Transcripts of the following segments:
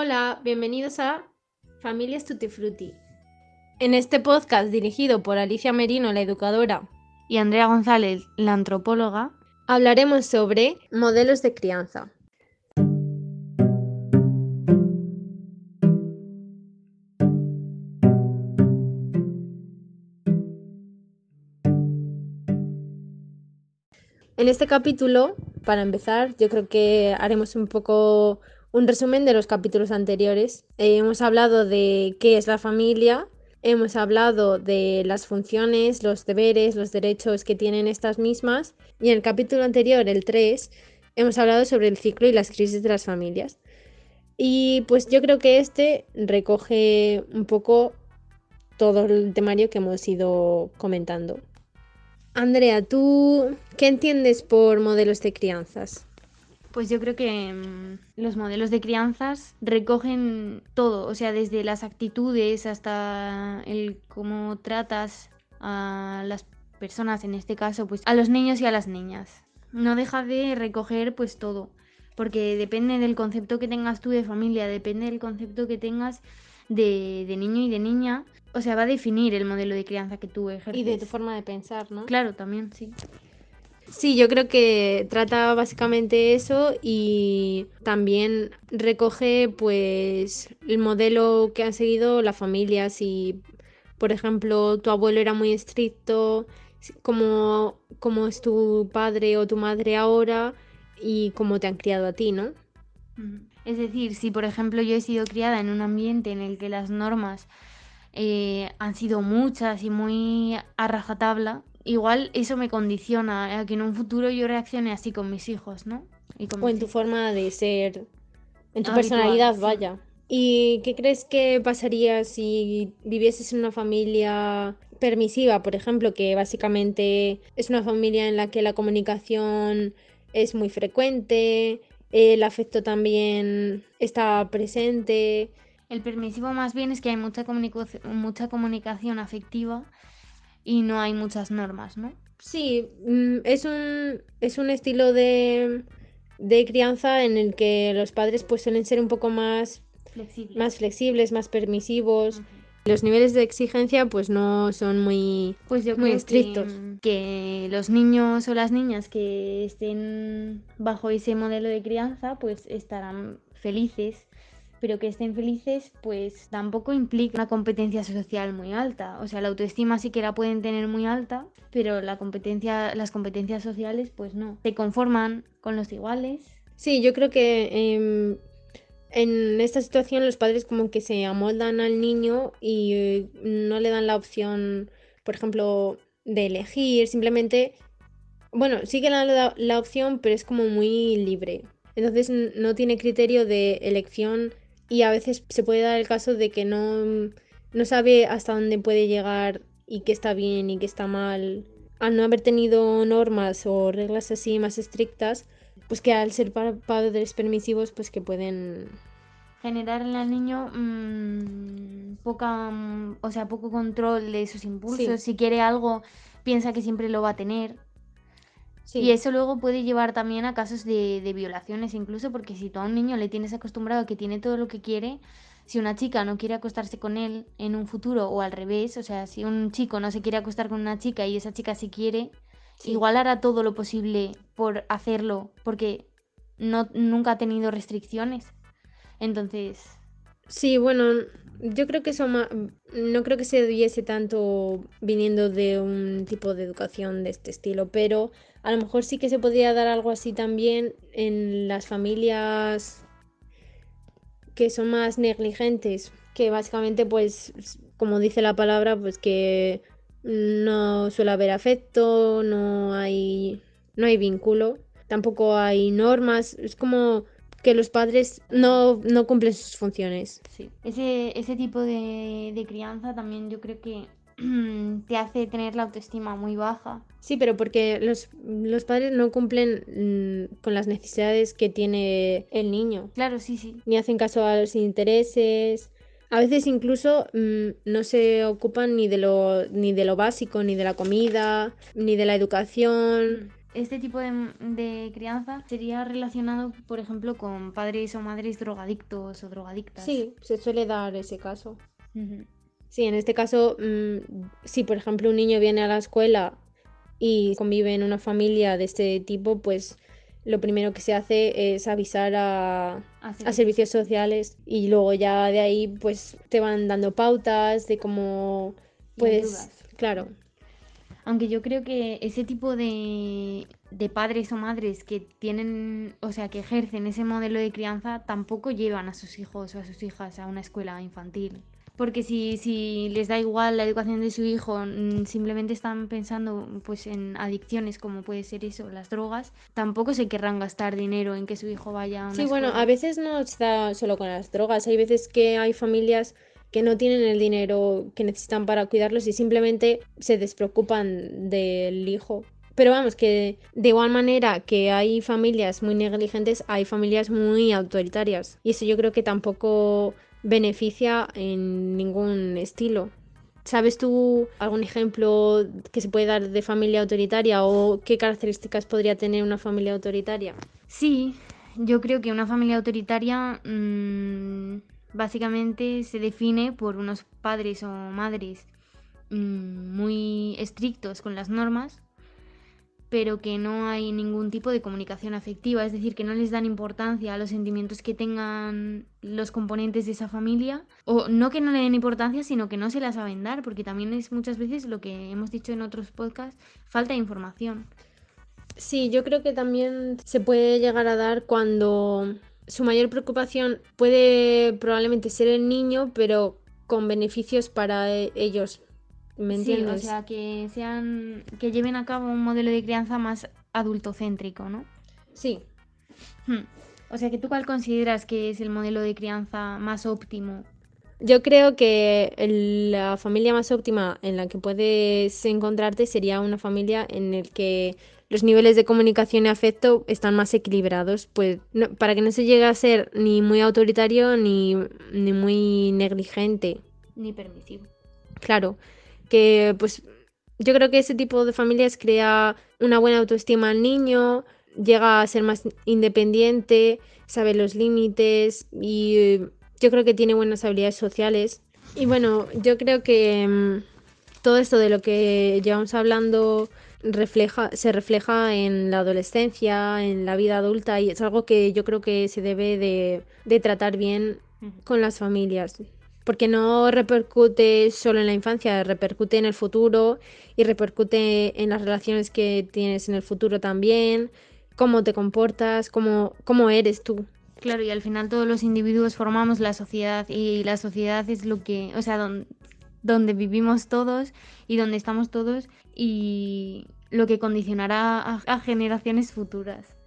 Hola, bienvenidos a Familias Tutti Frutti. En este podcast dirigido por Alicia Merino, la educadora, y Andrea González, la antropóloga, hablaremos sobre modelos de crianza. En este capítulo, para empezar, yo creo que haremos un poco un resumen de los capítulos anteriores. Eh, hemos hablado de qué es la familia, hemos hablado de las funciones, los deberes, los derechos que tienen estas mismas y en el capítulo anterior, el 3, hemos hablado sobre el ciclo y las crisis de las familias. Y pues yo creo que este recoge un poco todo el temario que hemos ido comentando. Andrea, ¿tú qué entiendes por modelos de crianzas? Pues yo creo que mm, los modelos de crianzas recogen todo, o sea, desde las actitudes hasta el cómo tratas a las personas, en este caso, pues a los niños y a las niñas. No deja de recoger pues todo, porque depende del concepto que tengas tú de familia, depende del concepto que tengas de, de niño y de niña, o sea, va a definir el modelo de crianza que tú ejerces. Y de tu forma de pensar, ¿no? Claro, también, sí. Sí, yo creo que trata básicamente eso y también recoge pues el modelo que han seguido las familias. Si, por ejemplo, tu abuelo era muy estricto, como, como es tu padre o tu madre ahora y cómo te han criado a ti, ¿no? Es decir, si por ejemplo yo he sido criada en un ambiente en el que las normas eh, han sido muchas y muy a rajatabla, igual eso me condiciona a que en un futuro yo reaccione así con mis hijos, ¿no? o en tu forma de ser, en tu personalidad, vaya. ¿Y qué crees que pasaría si vivieses en una familia permisiva, por ejemplo, que básicamente es una familia en la que la comunicación es muy frecuente, el afecto también está presente? El permisivo más bien es que hay mucha, mucha comunicación afectiva y no hay muchas normas, ¿no? Sí, mm, es un, es un estilo de, crianza en el que los padres pues suelen ser un poco más flexibles, más, flexibles, más permisivos. Los niveles de exigencia pues no son muy, pues yo muy estrictos. que, los niños o las niñas que estén bajo ese modelo de crianza pues estarán felices pero que estén felices, pues tampoco implica una competencia social muy alta. O sea, la autoestima sí que la pueden tener muy alta, pero las competencias sociales, pues no. Se conforman con los iguales. Sí, yo creo que em, en esta situación los padres como que se amoldan al niño y eh, no le dan la opción, por ejemplo, de elegir, simplemente, bueno, sí que le dan la opción, pero es como muy libre. Entonces no tiene criterio de elección y a veces se puede dar el caso de que no, no sabe hasta dónde puede llegar y qué está bien y qué está mal. Al no haber tenido normas o reglas así más estrictas, pues que al ser padres permisivos, pues que pueden generar en el niño mmm, poca, o sea, poco control de sus impulsos. Si quiere algo, piensa que siempre lo va a tener. Y eso luego puede llevar también a casos de, de, violaciones, incluso porque si tú a un niño le tienes acostumbrado a que tiene todo lo que quiere, si una chica no quiere acostarse con él en un futuro o al revés, o sea, si un chico no se quiere acostar con una chica y esa chica sí quiere, igual hará todo lo posible por hacerlo, porque no, nunca ha tenido restricciones. Entonces... Sí, bueno, yo creo que eso no creo que se debiese tanto viniendo de un tipo de educación de este estilo, pero a lo mejor sí que se podría dar algo así también en las familias que son más negligentes, que básicamente pues como dice la palabra, pues que no suele haber afecto, no hay no hay vínculo, tampoco hay normas, es como que los padres no, cumplen sus funciones. Sí. Ese, ese tipo de, de crianza también yo creo que te hace tener la autoestima muy baja. Sí, pero porque los, los padres no cumplen mm, con las necesidades que tiene el niño. Claro, sí, sí. Ni hacen caso a los intereses. A veces incluso mm, no se ocupan ni de lo ni de lo básico, ni de la comida, ni de la educación. Este tipo de, crianza sería relacionado, por ejemplo, con padres o madres drogadictos o drogadictas. Sí, se suele dar ese caso. Sí, en este caso, mm, si por ejemplo un niño viene a la escuela y convive en una familia de este tipo, pues lo primero que se hace es avisar a, servicios sociales y luego ya de ahí pues te van dando pautas de cómo puedes... Claro. Aunque yo creo que ese tipo de, de padres o madres que tienen, o sea, que ejercen ese modelo de crianza, tampoco llevan a sus hijos o a sus hijas a una escuela infantil. Porque si, si les da igual la educación de su hijo, mm, simplemente están pensando pues en adicciones como puede ser eso, las drogas, tampoco se querrán gastar dinero en que su hijo vaya a una Sí, bueno, a veces no está solo con las drogas, hay veces que hay familias que no tienen el dinero que necesitan para cuidarlos y simplemente se despreocupan del hijo. Pero vamos, que de igual manera que hay familias muy negligentes, hay familias muy autoritarias. Y eso yo creo que tampoco beneficia en ningún estilo. ¿Sabes tú algún ejemplo que se puede dar de familia autoritaria o qué características podría tener una familia autoritaria? Sí, yo creo que una familia autoritaria mm, básicamente se define por unos padres o madres mm, muy estrictos con las normas pero que no hay ningún tipo de comunicación afectiva, es decir, que no les dan importancia a los sentimientos que tengan los componentes de esa familia, o no que no le den importancia, sino que no se la saben dar, porque también es muchas veces lo que hemos dicho en otros podcasts, falta de información. Sí, yo creo que también se puede llegar a dar cuando su mayor preocupación puede probablemente ser el niño, pero con beneficios para e-, ellos sí, o sea, que sean que lleven a cabo un modelo de crianza más adultocéntrico, ¿no? Sí. Hmm. O sea, que tú cuál consideras que es el modelo de crianza más óptimo? Yo creo que la familia más óptima en la que puedes encontrarte sería una familia en la que los niveles de comunicación y afecto están más equilibrados, pues para que no se llegue a ser ni muy autoritario ni, ni muy negligente. Ni permisivo. Claro que pues yo creo que ese tipo de familias crea una buena autoestima al niño, llega a ser más independiente, sabe los límites y eh, yo creo que tiene buenas habilidades sociales. Y bueno, yo creo que mm, todo esto de lo que llevamos hablando refleja, se refleja en la adolescencia, en la vida adulta y es algo que yo creo que se debe de, de tratar bien con las familias porque no repercute solo en la infancia, repercute en el futuro y repercute en las relaciones que tienes en el futuro también, cómo te comportas, cómo, cómo eres tú. Claro, y al final todos los individuos formamos la sociedad y la sociedad es lo que, o sea, donde, vivimos todos y donde estamos todos y lo que condicionará a generaciones futuras.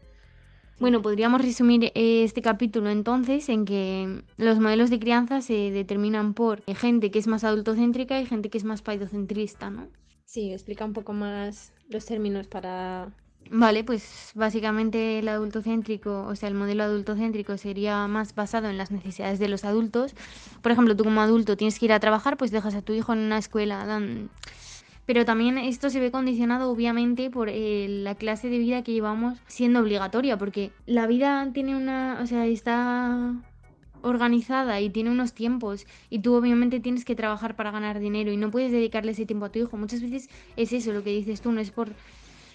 Bueno, podríamos resumir eh, este capítulo entonces en que los modelos de crianza se determinan por gente que es más adultocéntrica y gente que es más paidocentrista, ¿no? Sí, explica un poco más los términos para... Vale, pues básicamente el adultocéntrico, o sea, el modelo adultocéntrico sería más basado en las necesidades de los adultos. Por ejemplo, tú como adulto tienes que ir a trabajar, pues dejas a tu hijo en una escuela pero también esto se ve condicionado obviamente por eh, la clase de vida que llevamos siendo obligatoria, porque la vida tiene una, o sea, está organizada y tiene unos tiempos y tú obviamente tienes que trabajar para ganar dinero y no puedes dedicarle ese tiempo a tu hijo. Muchas veces es eso lo que dices tú, no es por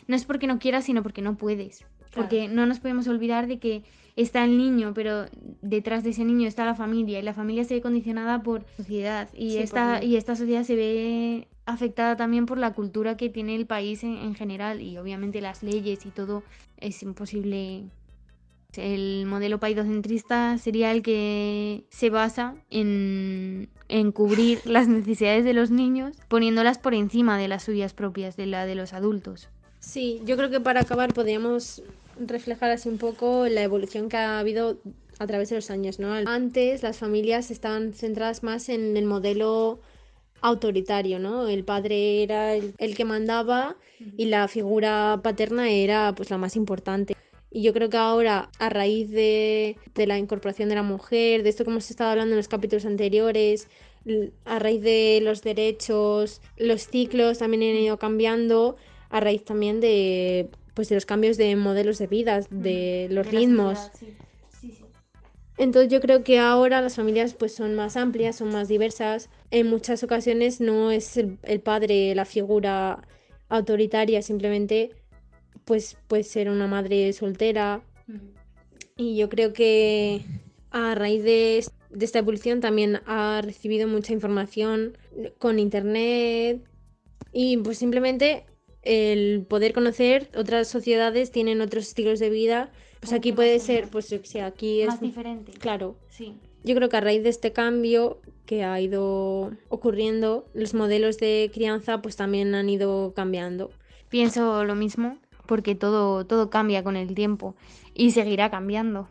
no es porque no quieras, sino porque no puedes. Porque no nos podemos olvidar de que está el niño, pero detrás de ese niño está la familia y la familia se ve condicionada por sociedad y esta y esta sociedad se ve afectada también por la cultura que tiene el país en, general y obviamente las leyes y todo es imposible. El modelo paidocentrista sería el que se basa en, en cubrir las necesidades de los niños poniéndolas por encima de las suyas propias, de la de los adultos. Sí, yo creo que para acabar podríamos reflejar así un poco la evolución que ha habido a través de los años, ¿no? Antes las familias estaban centradas más en el modelo autoritario, ¿no? El padre era el, que mandaba y la figura paterna era pues la más importante. Y yo creo que ahora, a raíz de, de la incorporación de la mujer, de esto que hemos estado hablando en los capítulos anteriores, a raíz de los derechos, los ciclos también han ido cambiando, a raíz también de pues de los cambios de modelos de vida, de los ritmos. Entonces yo creo que ahora las familias pues son más amplias, son más diversas. En muchas ocasiones no es el, padre la figura autoritaria, simplemente pues puede ser una madre soltera. Y yo creo que a raíz de, de esta evolución también ha recibido mucha información con internet y pues simplemente el poder conocer otras sociedades tienen otros estilos de vida. Pues aquí puede ser, pues si aquí es más diferente. Claro. Sí. Yo creo que a raíz de este cambio que ha ido ocurriendo, los modelos de crianza pues también han ido cambiando. Pienso lo mismo, porque todo, todo cambia con el tiempo y seguirá cambiando.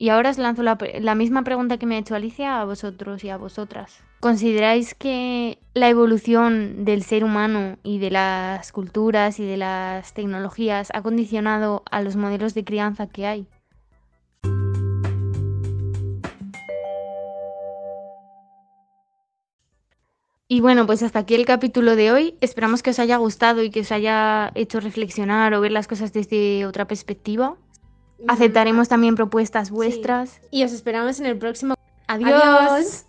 Y ahora os lanzo la, misma pregunta que me ha hecho Alicia a vosotros y a vosotras. ¿Consideráis que la evolución del ser humano y de las culturas y de las tecnologías ha condicionado a los modelos de crianza que hay? Y bueno, pues hasta aquí el capítulo de hoy. Esperamos que os haya gustado y que os haya hecho reflexionar o ver las cosas desde otra perspectiva. Aceptaremos también propuestas vuestras. Y os esperamos en el próximo. Adiós.